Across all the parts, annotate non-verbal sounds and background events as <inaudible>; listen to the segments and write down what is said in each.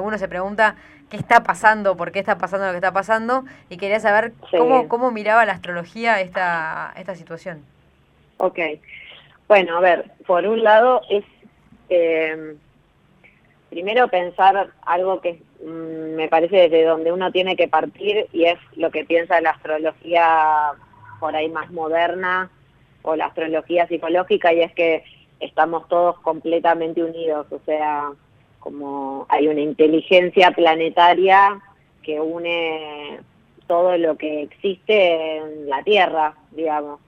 Uno se pregunta qué está pasando, por qué está pasando lo que está pasando, y quería saber cómo, cómo miraba la astrología esta, esta situación. Ok. Bueno, a ver, por un lado es eh, primero pensar algo que mm, me parece desde donde uno tiene que partir y es lo que piensa la astrología por ahí más moderna o la astrología psicológica y es que estamos todos completamente unidos, o sea, como hay una inteligencia planetaria que une todo lo que existe en la Tierra, digamos.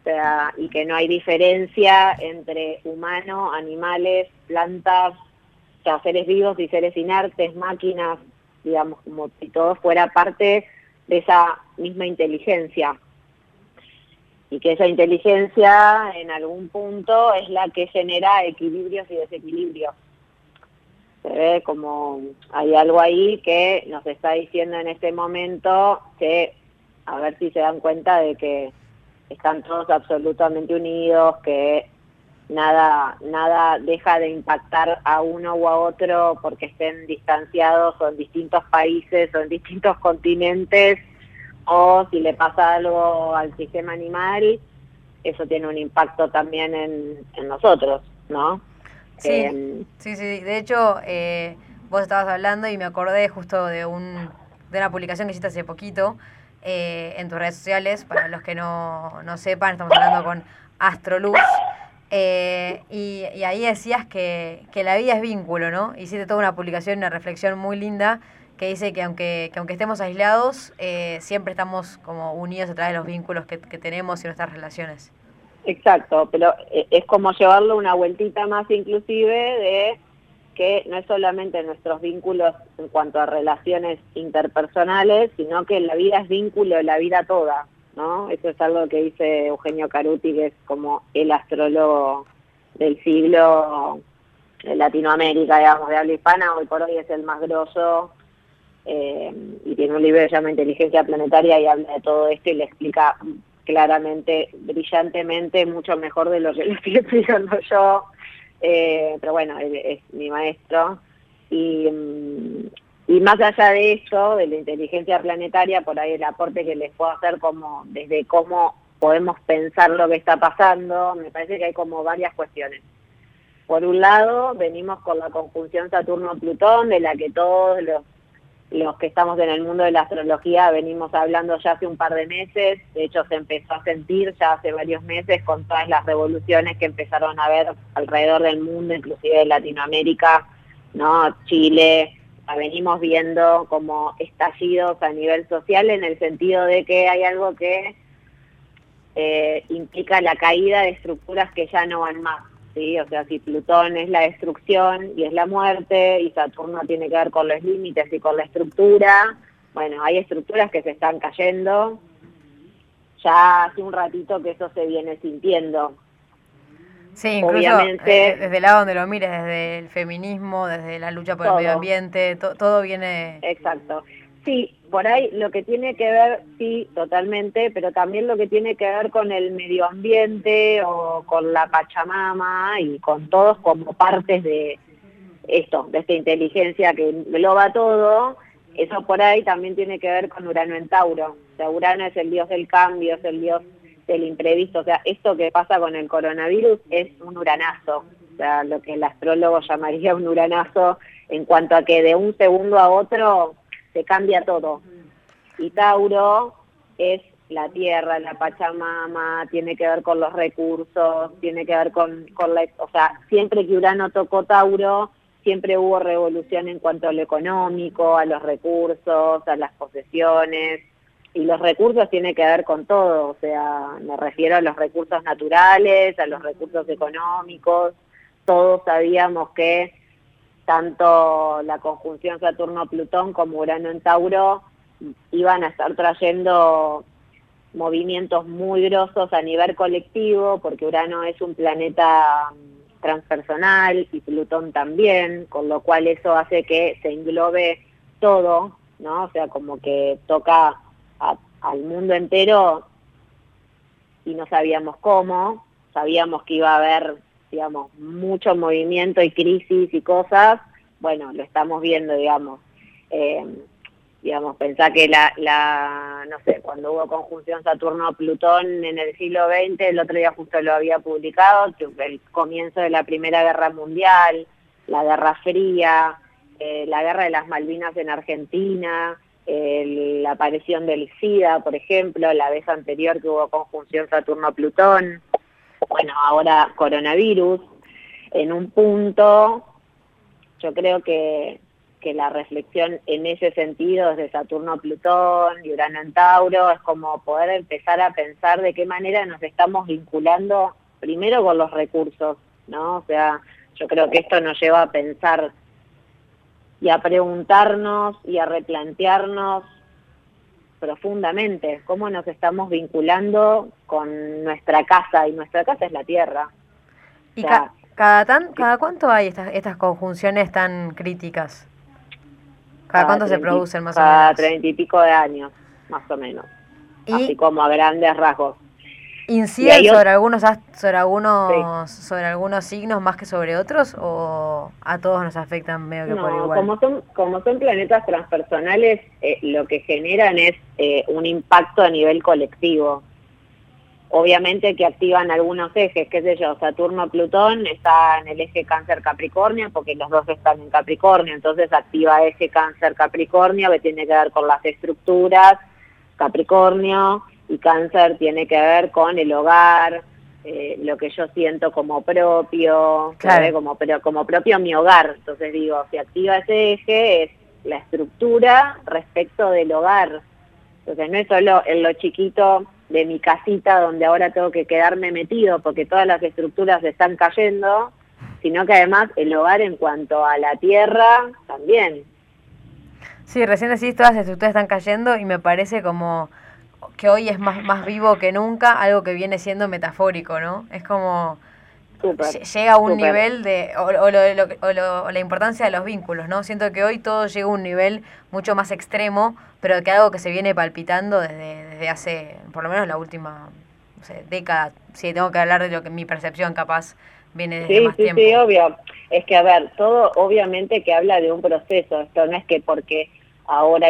O sea, y que no hay diferencia entre humanos, animales, plantas, o sea, seres vivos y seres inertes, máquinas, digamos, como si todo fuera parte de esa misma inteligencia. Y que esa inteligencia en algún punto es la que genera equilibrios y desequilibrios se ve como hay algo ahí que nos está diciendo en este momento que a ver si se dan cuenta de que están todos absolutamente unidos, que nada, nada deja de impactar a uno u a otro porque estén distanciados o en distintos países o en distintos <laughs> continentes, o si le pasa algo al sistema animal, eso tiene un impacto también en nosotros, ¿no? Em, sí, sí, De hecho, eh, vos estabas hablando y me acordé justo de, un, de una publicación que hiciste hace poquito eh, en tus redes sociales. Para los que no, no sepan, estamos hablando con Astroluz. Eh, y, y, ahí decías que, que, la vida es vínculo, ¿no? Hiciste toda una publicación, una reflexión muy linda que dice que aunque, que aunque estemos aislados, siempre estamos como unidos a través de los vínculos que, que tenemos y nuestras relaciones. Exacto, pero eh, es como llevarlo una vueltita más inclusive de que no es solamente nuestros vínculos en cuanto a relaciones interpersonales, sino que la vida es vínculo la vida toda, ¿no? Eso es algo que dice Eugenio Caruti, que es como el astrólogo del siglo de Latinoamérica, digamos, de habla hispana, hoy por hoy es el más grosso, eh, y tiene un libro que se llama Inteligencia Planetaria y habla de todo esto y le explica claramente, brillantemente, mucho mejor de lo que le <laughs> estoy explicando yo, eh, pero bueno, es, mi maestro. Mm, y más allá de eso, de la inteligencia planetaria, por ahí el aporte que les puedo hacer como desde cómo podemos pensar lo que está pasando, me parece que hay como varias cuestiones. Por un lado, venimos con la conjunción Saturno-Plutón, de la que todos los los que estamos en el mundo de la astrología venimos hablando ya hace un par de meses, de hecho se empezó a sentir ya hace varios meses con todas las revoluciones que empezaron a ver alrededor del mundo, inclusive de Latinoamérica, ¿no? Chile, venimos viendo como estallidos a nivel social en el sentido de que hay algo que eh, implica la caída de estructuras que ya no van más. ¿Sí? O sea, si Plutón es la destrucción y es la muerte, y Saturno tiene que ver con los límites y con la estructura, bueno, hay estructuras que se están cayendo. Ya hace un ratito que eso se viene sintiendo. Sí, incluso Obviamente, eh, desde el lado donde lo mires, desde el feminismo, desde la lucha por el medio ambiente, todo viene... Exacto. Sí, por ahí lo que tiene que ver, sí, totalmente, pero también lo que tiene que ver con el medio ambiente o con la Pachamama y con todos como partes de esto, de esta inteligencia que engloba todo, eso por ahí también tiene que ver con Urano en Tauro. O sea, Urano es el dios del cambio, es el dios del imprevisto. O sea, esto que pasa con el coronavirus es un uranazo. O sea, lo que el astrólogo <laughs> llamaría un uranazo en cuanto a que de un segundo a otro se cambia todo. Y Tauro es la tierra, la Pachamama, tiene que ver con los recursos, tiene que ver con, con la... O sea, siempre que Urano tocó Tauro, siempre hubo revolución en cuanto a lo económico, a los recursos, a las posesiones, y los recursos tiene que ver con todo, o sea, me refiero a los recursos naturales, a los recursos económicos, todos sabíamos que tanto la conjunción Saturno-Plutón como Urano en Tauro iban a estar trayendo movimientos muy grosos a nivel colectivo, porque Urano es un planeta mm, transpersonal y Plutón también, con lo cual eso hace que se englobe todo, ¿no? O sea, como que toca al mundo entero y no sabíamos cómo, sabíamos que iba a haber digamos, mucho movimiento y crisis y cosas, bueno, lo estamos viendo, digamos. Eh, digamos, pensá que la, la, no sé, cuando hubo conjunción Saturno-Plutón en el siglo XX, el otro día justo lo había publicado, el comienzo de la Primera Guerra Mundial, la Guerra Fría, eh, la Guerra de las Malvinas en Argentina, la aparición del SIDA, por ejemplo, la vez anterior que hubo conjunción Saturno-Plutón, bueno, ahora coronavirus, en un punto, yo creo que que la reflexión en ese sentido desde Saturno Plutón y Urano en Tauro es como poder empezar a pensar de qué manera nos estamos vinculando primero con los recursos, ¿no? O sea, yo creo que esto nos lleva a pensar y a preguntarnos y a replantearnos profundamente cómo nos estamos vinculando con nuestra casa y nuestra casa es la tierra. ¿Y cada, tan, cada cuánto hay estas, estas conjunciones tan críticas? ¿Cada, cuánto se producen más o menos? Cada treinta y pico de años, más o menos. Así como a grandes rasgos. ¿Inciden sobre algunos sobre algunos sobre algunos signos más que sobre otros o a todos nos afectan medio que por igual? Como son, como son planetas transpersonales, eh, lo que generan es eh, un impacto a nivel colectivo obviamente que activan algunos ejes, qué sé yo, Saturno-Plutón está en el eje Cáncer-Capricornio, porque los dos están en Capricornio, entonces activa eje Cáncer-Capricornio, que tiene que ver con las estructuras, Capricornio, y Cáncer tiene que ver con el hogar, eh, lo que yo siento como propio, como, pero como propio mi hogar. Entonces digo, si activa ese eje es la estructura respecto del hogar. Entonces no es solo en lo chiquito de mi casita donde ahora tengo que quedarme metido porque todas las estructuras están cayendo, sino que además el hogar en cuanto a la tierra también. Sí, recién decís todas las estructuras están cayendo y me parece como que hoy es más, más vivo que nunca, algo que viene siendo metafórico, ¿no? Es como llega a un nivel de, o, o, la importancia de los vínculos, ¿no? Siento que hoy todo llega a un nivel mucho más extremo, pero que algo que se viene palpitando desde, desde hace, por lo menos la última década, si tengo que hablar de lo que mi percepción capaz viene desde más tiempo. Sí, obvio. Es que, a ver, todo obviamente que habla de un proceso, esto no es que porque ahora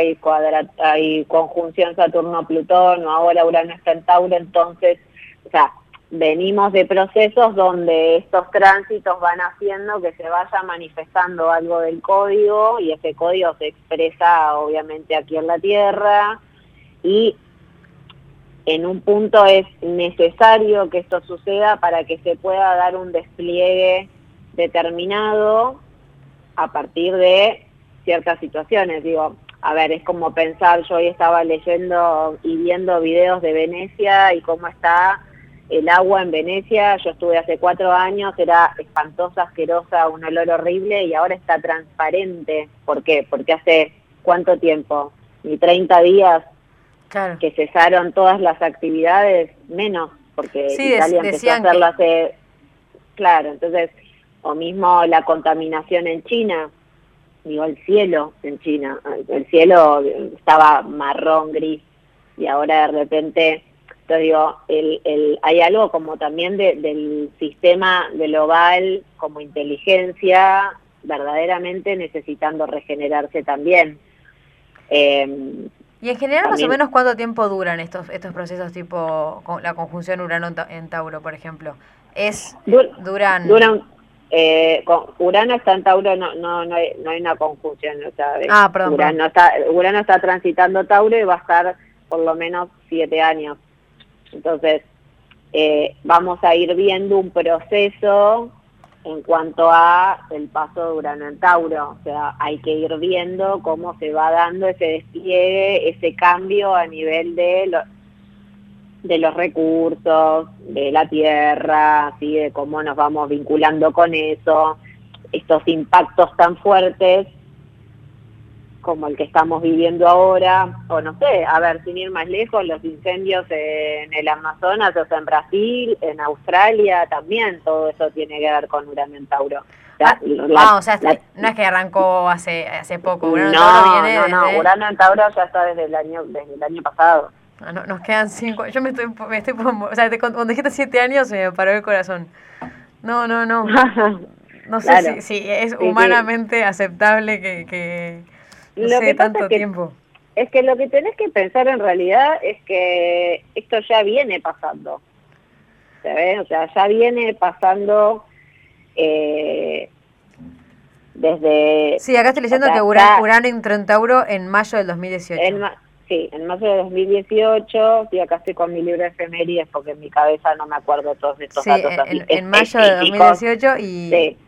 hay, conjunción Saturno-Plutón o ahora Urano está en Tauro, entonces, o sea, venimos de procesos donde estos tránsitos van haciendo que se vaya manifestando algo del código y ese código se expresa obviamente aquí en la Tierra y en un punto es necesario que esto suceda para que se pueda dar un despliegue determinado a partir de ciertas situaciones. Digo, a ver, es como pensar, yo hoy estaba leyendo y viendo videos de Venecia y cómo está el agua en Venecia, yo estuve hace cuatro años, era espantosa, asquerosa, un olor horrible y ahora está transparente. ¿Por qué? Porque hace cuánto tiempo, ni 30 días que cesaron todas las actividades, menos, porque Italia empezó a hacerlo hace... Claro, entonces, o mismo la contaminación en China, digo, el cielo en China, el cielo estaba marrón, gris, y ahora de repente digo, el, hay algo como también del sistema global como inteligencia verdaderamente necesitando regenerarse también. Em, y en general, más o menos, ¿cuánto tiempo duran estos estos procesos tipo la conjunción Urano en Tauro, por ejemplo? Es duran... duran eh, Urano está en Tauro, no, no, no, hay, no hay una conjunción. O sea, ah, Urano, Está, Urano está transitando Tauro y va a estar por lo menos siete años. Entonces, eh, vamos a ir viendo un proceso en cuanto a el paso de Urano en Tauro. O sea, hay que ir viendo cómo se va dando ese despliegue, ese cambio a nivel de, de los recursos, de la tierra, así de cómo nos vamos vinculando con eso, estos impactos tan fuertes como el que estamos viviendo ahora, o no sé, a ver, sin ir más lejos, los incendios en el Amazonas, o sea, en Brasil, en Australia también, todo eso tiene que ver con Urano en Tauro. ah, ah o sea, no es que arrancó hace hace poco, Urano no, viene no, no, Urano en Tauro ya está desde el año desde el año pasado. Ah, no, nos quedan cinco, yo me estoy, me estoy o sea, cuando dijiste siete años se me paró el corazón. No, no, no. No sé si, es humanamente aceptable que, que no sé, tanto tiempo. Es que lo que tenés que pensar en realidad es que esto ya viene pasando. O sea, ya viene pasando eh, desde... Sí, acá estoy leyendo que Urano, entró en Tauro en mayo del 2018. Sí, en mayo de 2018, sí, acá estoy con mi libro de efemérides porque en mi cabeza no me acuerdo todos estos datos. En, en mayo de 2018 y... Sí.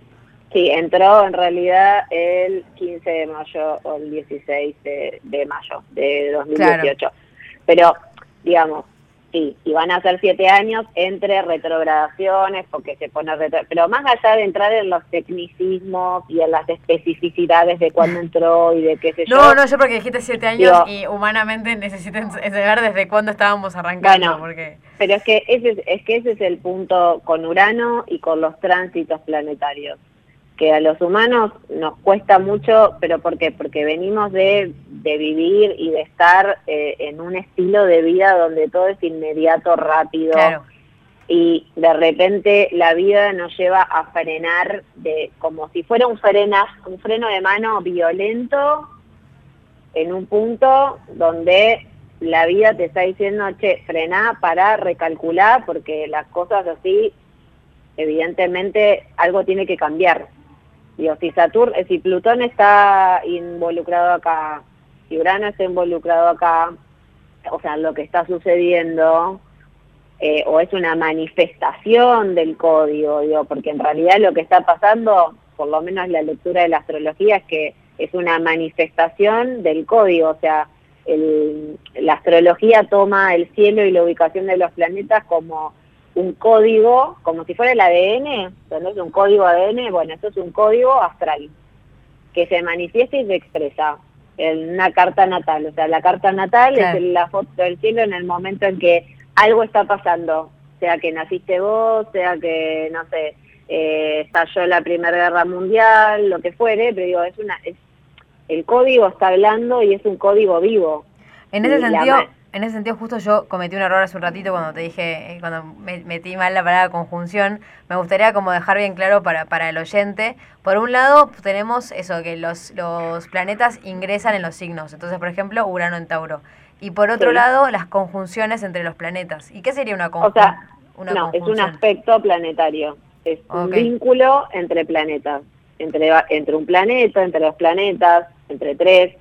Sí, entró en realidad el 15 de mayo o el 16 de, mayo de 2018. Pero, digamos, sí, y van a ser siete años entre retrogradaciones, porque se pone retro... Pero más allá de entrar en los tecnicismos y en las especificidades de cuándo <laughs> entró y de qué sé yo. No, no, yo porque dijiste siete años y humanamente necesiten saber desde cuándo estábamos arrancando. porque... Pero es que, ese, es que ese es el punto con Urano y con los tránsitos planetarios que a los humanos nos cuesta mucho, pero ¿por qué? Porque venimos de, de vivir y de estar eh, en un estilo de vida donde todo es inmediato, rápido. Y de repente la vida nos lleva a frenar de como si fuera un, frena, un freno de mano violento en un punto donde la vida te está diciendo, che, frená, para recalcular, porque las cosas así, evidentemente algo tiene que cambiar. Digo, si, Saturno, si Plutón está involucrado acá, si Urano está involucrado acá, o sea, lo que está sucediendo, eh, o es una manifestación del código, digo, porque en realidad lo que está pasando, por lo menos la lectura de la astrología, es que es una manifestación del código, o sea, la astrología toma el cielo y la ubicación de los planetas como un código, como si fuera el ADN, es un código ADN, bueno, esto es un código astral, que se manifiesta y se expresa en una carta natal. O sea, la carta natal es la foto del cielo en el momento en que algo está pasando, sea que naciste vos, sea que, no sé, eh, estalló la Primera Guerra Mundial, lo que fuere, pero digo, es una... Es, el código está hablando y es un código vivo. En ese sentido en ese sentido justo yo cometí un error hace un ratito cuando te dije, eh, cuando metí mal la palabra conjunción, me gustaría como dejar bien claro para, para el oyente. Por un lado tenemos eso, que los, los planetas ingresan en los signos, entonces por ejemplo Urano en Tauro. Y por otro lado las conjunciones entre los planetas. ¿Y qué sería una, conjunción? o sea, no, es un aspecto planetario, es un vínculo entre planetas, entre, entre un planeta, entre dos planetas, entre tres,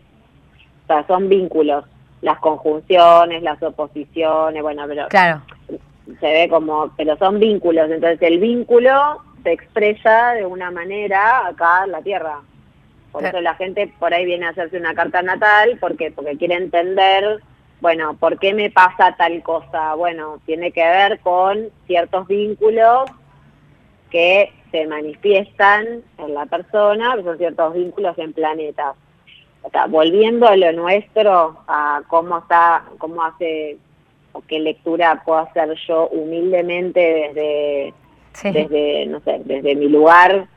o sea, son vínculos las conjunciones, las oposiciones, bueno, pero claro. se ve como, pero son vínculos, entonces el vínculo se expresa de una manera acá en la Tierra. Por eso la gente por ahí viene a hacerse una carta natal, porque porque quiere entender, bueno, ¿por qué me pasa tal cosa? Bueno, tiene que ver con ciertos vínculos que se manifiestan en la persona, que son ciertos vínculos en planetas o sea, volviendo a lo nuestro, a cómo está, cómo hace, o qué lectura puedo hacer yo humildemente desde, desde, no sé, desde mi lugar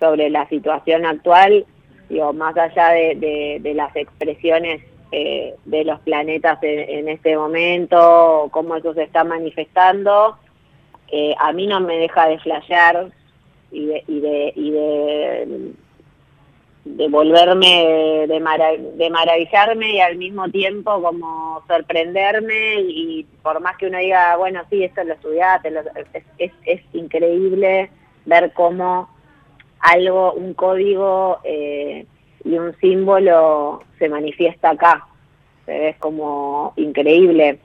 sobre la situación actual, digo, más allá de, de, las expresiones eh, de los planetas en, este momento, cómo eso se está manifestando, eh, a mí no me deja de flashear y de, y de, y de de volverme, de, de maravillarme y al mismo tiempo como sorprenderme y por más que uno diga, bueno, sí, esto lo estudiaste, es, increíble ver cómo algo, un código eh, y un símbolo se manifiesta acá. Es como increíble,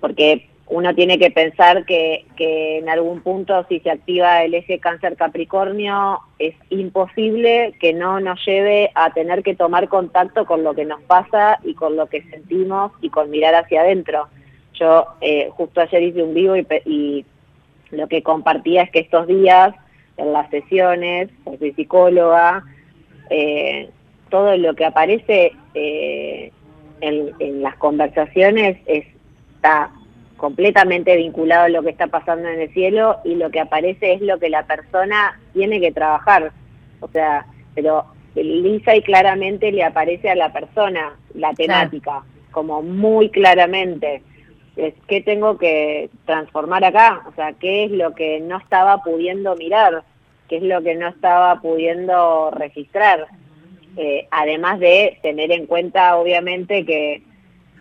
porque uno tiene que pensar que, en algún punto si se activa el eje cáncer capricornio es imposible que no nos lleve a tener que tomar contacto con lo que nos pasa y con lo que sentimos y con mirar hacia adentro. Yo eh, justo ayer hice un vivo y, lo que compartía es que estos días en las sesiones, soy psicóloga, eh, todo lo que aparece eh, en, las conversaciones es, está completamente vinculado a lo que está pasando en el cielo y lo que aparece es lo que la persona tiene que trabajar. O sea, pero lisa y claramente le aparece a la persona la temática, como muy claramente. Es qué tengo que transformar acá, o sea, qué es lo que no estaba pudiendo mirar, que es lo que no estaba pudiendo registrar. Eh, además de tener en cuenta, obviamente, que,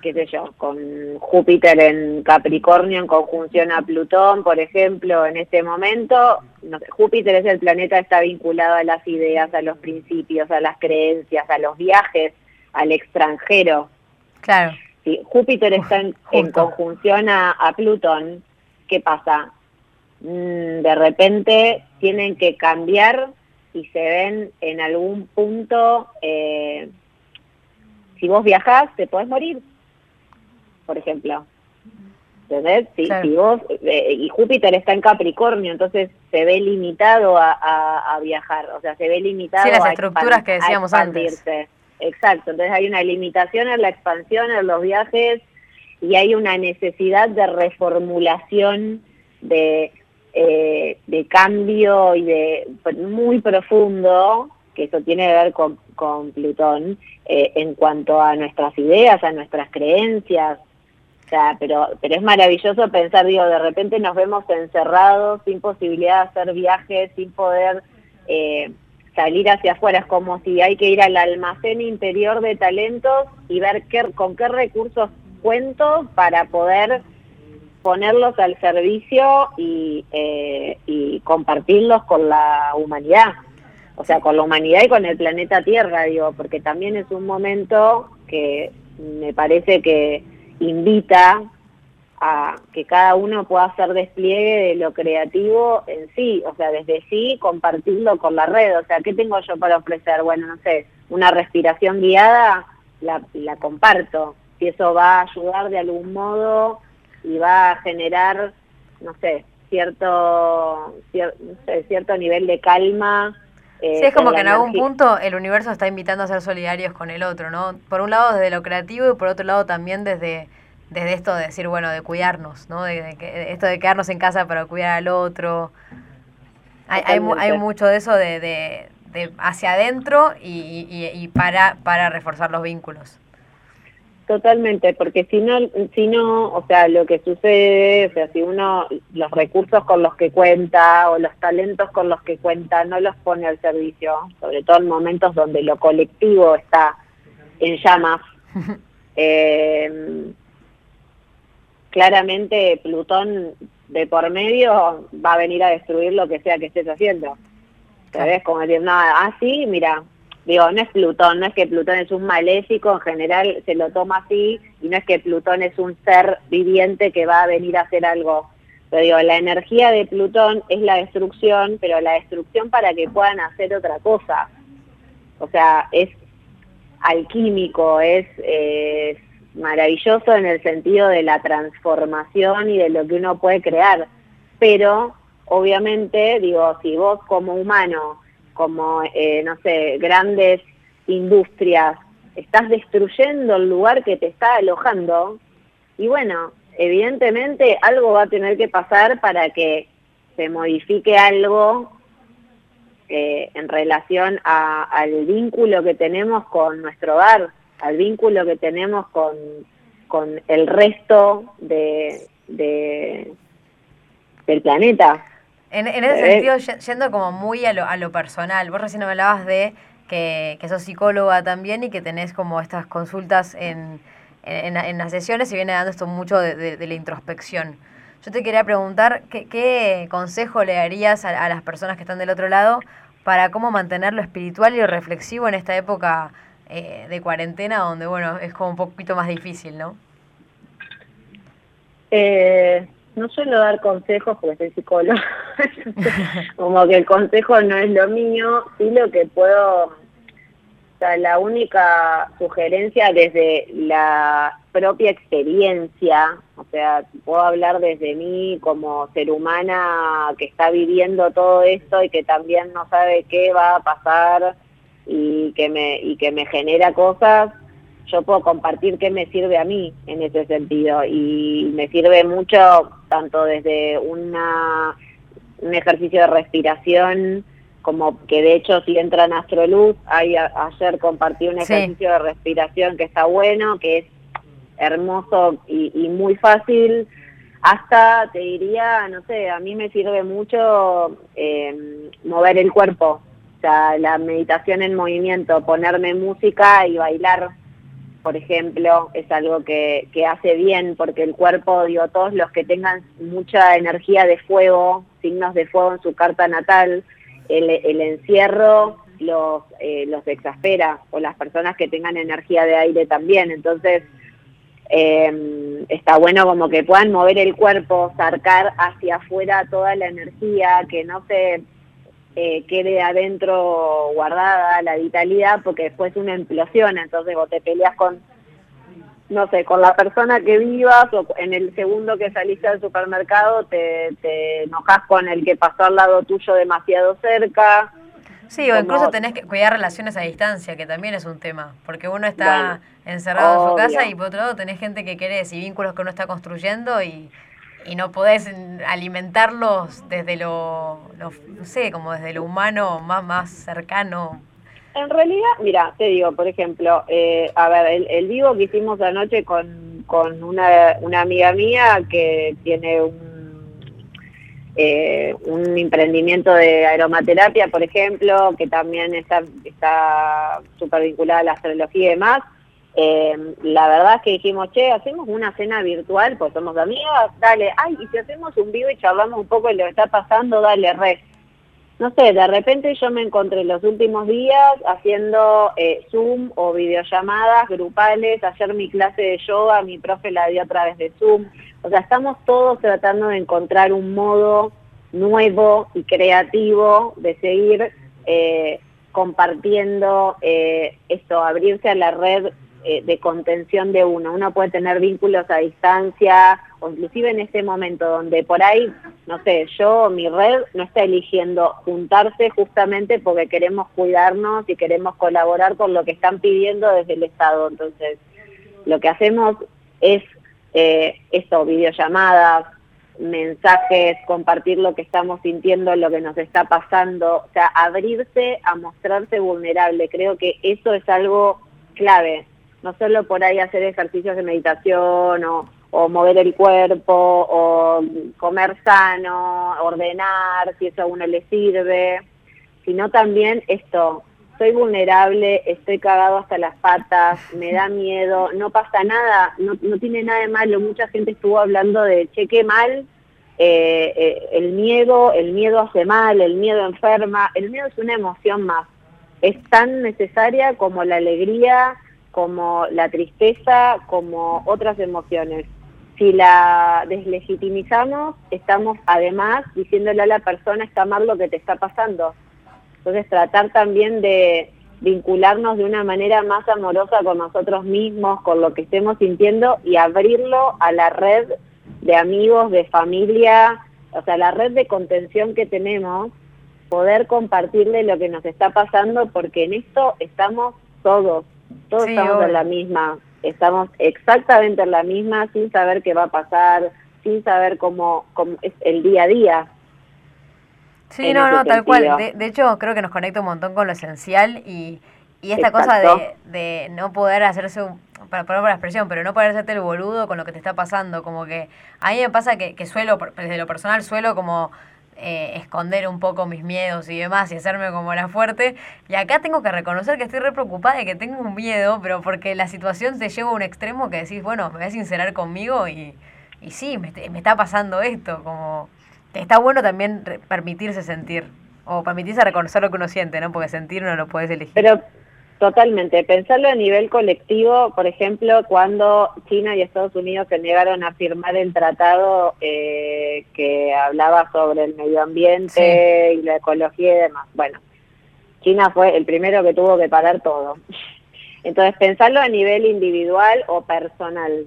qué sé yo, con Júpiter en Capricornio en conjunción a Plutón, por ejemplo, en este momento, Júpiter es el planeta que está vinculado a las ideas, a los principios, a las creencias, a los viajes, al extranjero. Claro. Si Júpiter está en, conjunción a, Plutón, ¿qué pasa? Mm, de repente tienen que cambiar y se ven en algún punto, eh, si vos viajás, te podés morir, por ejemplo. ¿Entendés? Si, vos, eh, y Júpiter está en Capricornio, entonces se ve limitado a, viajar, o sea, se ve limitado sí, las estructuras que decíamos antes. Exacto, entonces hay una limitación en la expansión, en los viajes, y hay una necesidad de reformulación de eh, de cambio y de pues, muy profundo, que eso tiene que ver con, Plutón, eh, en cuanto a nuestras ideas, a nuestras creencias. Sea, pero, pero es maravilloso pensar, digo, de repente nos vemos encerrados, sin posibilidad de hacer viajes, sin poder eh, salir hacia afuera. Es como si hay que ir al almacén interior de talentos y ver qué, con qué recursos cuento para poder ponerlos al servicio y, eh, y compartirlos con la humanidad, o sea, con la humanidad y con el planeta Tierra, digo, porque también es un momento que me parece que invita a que cada uno pueda hacer despliegue de lo creativo en sí, o sea, desde sí compartirlo con la red, o sea, ¿qué tengo yo para ofrecer? Bueno, no sé, una respiración guiada, la, comparto, si eso va a ayudar de algún modo y va a generar, no sé, cierto, cierto nivel de calma. Eh, sí, es como que en algún punto el universo está invitando a ser solidarios con el otro, ¿no? Por un lado desde lo creativo y por otro lado también desde, desde esto de decir, bueno, de cuidarnos, ¿no? De, esto de quedarnos en casa para cuidar al otro. Hay, hay, hay, mucho de eso de, de, de hacia adentro y, y, y para, para reforzar los vínculos. Totalmente, porque si no, si no, o sea, lo que sucede, o sea, si uno los recursos con los que cuenta o los talentos con los que cuenta no los pone al servicio, sobre todo en momentos donde lo colectivo está en llamas, <laughs> eh, claramente Plutón de por medio va a venir a destruir lo que sea que estés haciendo. ¿Sabes? Como decir, no, ah, sí, mira, Digo, no es Plutón, no es que Plutón es un maléfico, en general se lo toma así, y no es que Plutón es un ser viviente que va a venir a hacer algo. Pero digo, la energía de Plutón es la destrucción, pero la destrucción para que puedan hacer otra cosa. O sea, es alquímico, es, es maravilloso en el sentido de la transformación y de lo que uno puede crear. Pero, obviamente, digo, si vos como humano como, eh, no sé, grandes industrias, estás destruyendo el lugar que te está alojando y bueno, evidentemente algo va a tener que pasar para que se modifique algo eh, en relación al vínculo que tenemos con nuestro hogar, al vínculo que tenemos con, con el resto de, de, del planeta. En, ese sentido, yendo como muy a lo, a lo personal, vos recién me hablabas de que, que sos psicóloga también y que tenés como estas consultas en, en, las sesiones y viene dando esto mucho de, la introspección. Yo te quería preguntar, ¿qué, qué consejo le darías a, las personas que están del otro lado para cómo mantener lo espiritual y lo reflexivo en esta época eh, de cuarentena donde, bueno, es como un poquito más difícil, ¿no? Eh, no suelo dar consejos porque soy psicóloga, <laughs> como que el consejo no es lo mío, sí lo que puedo, o sea, la única sugerencia desde la propia experiencia, o sea, puedo hablar desde mí como ser humana que está viviendo todo esto y que también no sabe qué va a pasar y que me, y que me genera cosas, yo puedo compartir qué me sirve a mí en ese sentido. Y me sirve mucho tanto desde una, un ejercicio de respiración como que de hecho si entra en Astroluz, hay, ayer compartí un ejercicio de respiración que está bueno, que es hermoso y, muy fácil, hasta, te diría, no sé, a mí me sirve mucho eh, mover el cuerpo, o sea, la meditación en movimiento, ponerme música y bailar, por ejemplo, es algo que, que hace bien, porque el cuerpo, digo, todos los que tengan mucha energía de fuego, signos de fuego en su carta natal, el, el encierro los, eh, los exaspera, o las personas que tengan energía de aire también, entonces eh, está bueno como que puedan mover el cuerpo, sacar hacia afuera toda la energía, que no se eh, quede adentro guardada la vitalidad, porque después una implosión, entonces vos te peleas con, no sé, con la persona que vivas, o en el segundo que saliste al supermercado te, te enojas con el que pasó al lado tuyo demasiado cerca, Sí, o incluso tenés que cuidar relaciones a distancia, que también es un tema, porque uno está encerrado en su casa y por otro lado tenés gente que querés y vínculos que uno está construyendo y, y no podés alimentarlos desde lo, no sé, como desde lo humano más, más cercano. En realidad, mira, te digo, por ejemplo, eh, a ver, el, vivo que hicimos anoche con, con una, una amiga mía que tiene un eh, un emprendimiento de aromaterapia, por ejemplo, que también está está súper vinculada a la astrología y demás. Eh, la verdad es que dijimos, che, hacemos una cena virtual, pues somos amigas, dale, ay, y si hacemos un vivo y charlamos un poco de lo que está pasando, dale, re. No sé, de repente yo me encontré los últimos días haciendo eh, Zoom o videollamadas grupales, ayer mi clase de yoga, mi profe la dio a través de Zoom, o sea, estamos todos tratando de encontrar un modo nuevo y creativo de seguir eh, compartiendo esto, abrirse a la red eh, de contención de uno. Uno puede tener vínculos a distancia o inclusive en este momento donde por ahí, no sé, yo, mi red no está eligiendo juntarse justamente porque queremos cuidarnos y queremos colaborar con lo que están pidiendo desde el Estado. Entonces, lo que hacemos es eh, esto, videollamadas, mensajes, compartir lo que estamos sintiendo, lo que nos está pasando, o sea, abrirse a mostrarse vulnerable. Creo que eso es algo clave, no solo por ahí hacer ejercicios de meditación o, mover el cuerpo o comer sano, ordenar, si eso a uno le sirve, sino también esto, soy vulnerable, estoy cagado hasta las patas, me da miedo, no pasa nada, no, no tiene nada de malo. Mucha gente estuvo hablando de, cheque mal, eh, eh, el miedo, el miedo hace mal, el miedo enferma, el miedo es una emoción más. Es tan necesaria como la alegría, como la tristeza, como otras emociones. Si la deslegitimizamos, estamos además diciéndole a la persona está mal lo que te está pasando entonces tratar también de vincularnos de una manera más amorosa con nosotros mismos, con lo que estemos sintiendo y abrirlo a la red de amigos, de familia, o sea, la red de contención que tenemos, poder compartirle lo que nos está pasando, porque en esto estamos todos, todos estamos en la misma, estamos exactamente en la misma, sin saber qué va a pasar, sin saber cómo, cómo es el día a día. Sí, no, no, tal cual. De, hecho, creo que nos conecta un montón con lo esencial y, y esta cosa de, de, no poder hacerse, un, para poner la expresión, pero no poder hacerte el boludo con lo que te está pasando. Como que a mí me pasa que, que suelo, desde lo personal, suelo como eh, esconder un poco mis miedos y demás y hacerme como la fuerte. Y acá tengo que reconocer que estoy re preocupada y que tengo un miedo, pero porque la situación te lleva a un extremo que decís, bueno, me voy a sincerar conmigo y, y sí, me, me está pasando esto, como está bueno también permitirse sentir o permitirse reconocer lo que uno siente, ¿no? Porque sentir no lo puedes elegir. Totalmente, pensarlo a nivel colectivo, por ejemplo, cuando China y Estados Unidos se negaron a firmar el tratado eh, que hablaba sobre el medio ambiente y la ecología y demás. Bueno, China fue el primero que tuvo que parar todo. <laughs> Entonces, pensarlo a nivel individual o personal.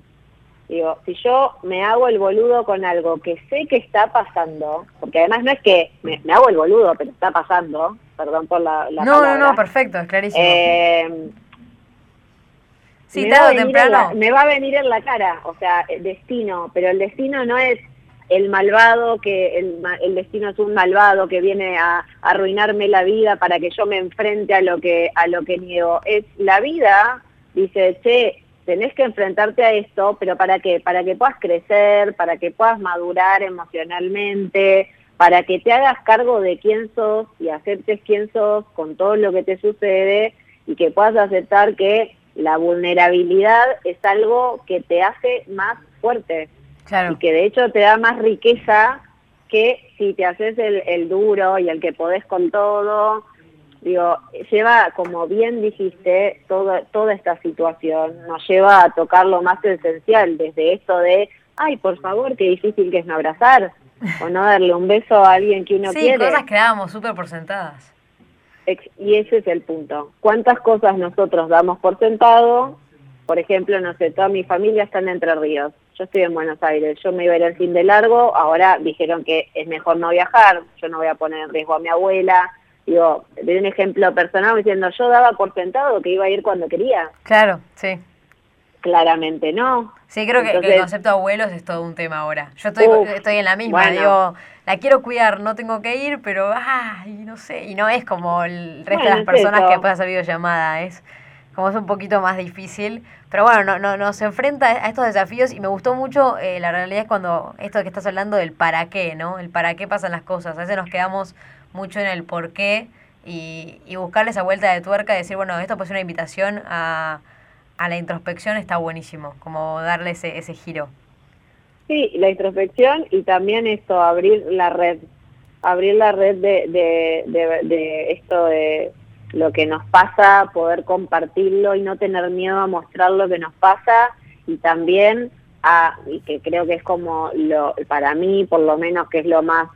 Digo, si yo me hago el boludo con algo que sé que está pasando, porque además no es que me, hago el boludo, pero está pasando, perdón por la, la No, no, no, perfecto, es clarísimo. Eh, sí, tarde temprano. me va a venir en la cara, o sea, el destino, pero el destino no es el malvado, que el, el destino es un malvado que viene a, arruinarme la vida para que yo me enfrente a lo que, a lo que niego. Es la vida, dice, che, tenés que enfrentarte a esto, pero ¿para qué? Para que puedas crecer, para que puedas madurar emocionalmente, para que te hagas cargo de quién sos y aceptes quién sos con todo lo que te sucede y que puedas aceptar que la vulnerabilidad es algo que te hace más fuerte y que de hecho te da más riqueza que si te haces el, el duro y el que podés con todo digo, lleva, como bien dijiste, toda, toda esta situación nos lleva a tocar lo más esencial, desde esto de, ay, por favor, qué difícil que es no abrazar, o no darle un beso a alguien que uno quiere. Sí, cosas que dábamos súper por sentadas. Y ese es el punto. ¿Cuántas cosas nosotros damos por sentado? Por ejemplo, no sé, toda mi familia está en Entre Ríos. Yo estoy en Buenos Aires. Yo me iba a ir al fin de largo. Ahora dijeron que es mejor no viajar. Yo no voy a poner en riesgo a mi abuela Digo, de un ejemplo personal diciendo, yo daba por sentado que iba a ir cuando quería. Claro, sí. Claramente no. Sí, creo que, el concepto de abuelos es todo un tema ahora. Yo estoy, estoy en la misma, digo, la quiero cuidar, no tengo que ir, pero, ay, no sé, y no es como el resto de las personas que pueden hacer videollamada, es como es un poquito más difícil. Pero bueno, no, no, nos enfrenta a estos desafíos y me gustó mucho, eh, la realidad es cuando esto que estás hablando del para qué, ¿no? El para qué pasan las cosas. A veces nos quedamos mucho en el por qué y, y buscarle esa vuelta de tuerca y decir, bueno, esto puede ser una invitación a, a la introspección, está buenísimo, como darle ese, ese giro. Sí, la introspección y también esto, abrir la red, abrir la red de, de, de, de esto de lo que nos pasa, poder compartirlo y no tener miedo a mostrar lo que nos pasa y también a, y que creo que es como lo, para mí por lo menos que es lo más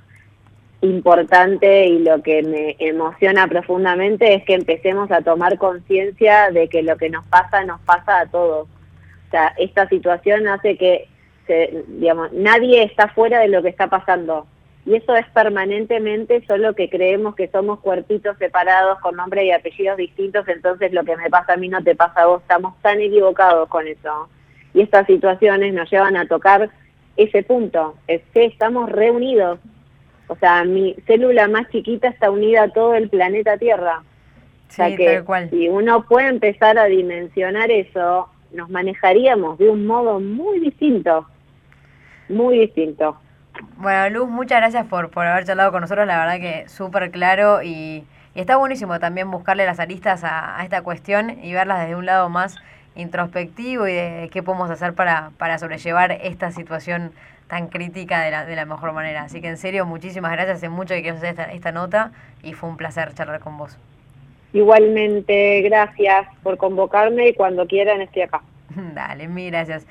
importante y lo que me emociona profundamente es que empecemos a tomar conciencia de que lo que nos pasa nos pasa a todos. O sea, esta situación hace que, se, digamos, nadie está fuera de lo que está pasando. Y eso es permanentemente, solo que creemos que somos cuerpitos separados con nombres y apellidos distintos, entonces lo que me pasa a mí no te pasa a vos. Estamos tan equivocados con eso. Y estas situaciones nos llevan a tocar ese punto, es que estamos reunidos o sea, mi célula más chiquita está unida a todo el planeta Tierra. o sea que si uno puede empezar a dimensionar eso, nos manejaríamos de un modo muy distinto, muy distinto. Bueno, Luz, muchas gracias por, por haber charlado con nosotros, la verdad que súper claro y, está buenísimo también buscarle las aristas a, a, esta cuestión y verlas desde un lado más introspectivo y de qué podemos hacer para, para sobrellevar esta situación tan crítica de la, de la mejor manera. Así que en serio, muchísimas gracias. Hace mucho que quiero hacer esta, esta nota y fue un placer charlar con vos. Igualmente, gracias por convocarme y cuando quieran estoy acá. <laughs> Dale, mil gracias.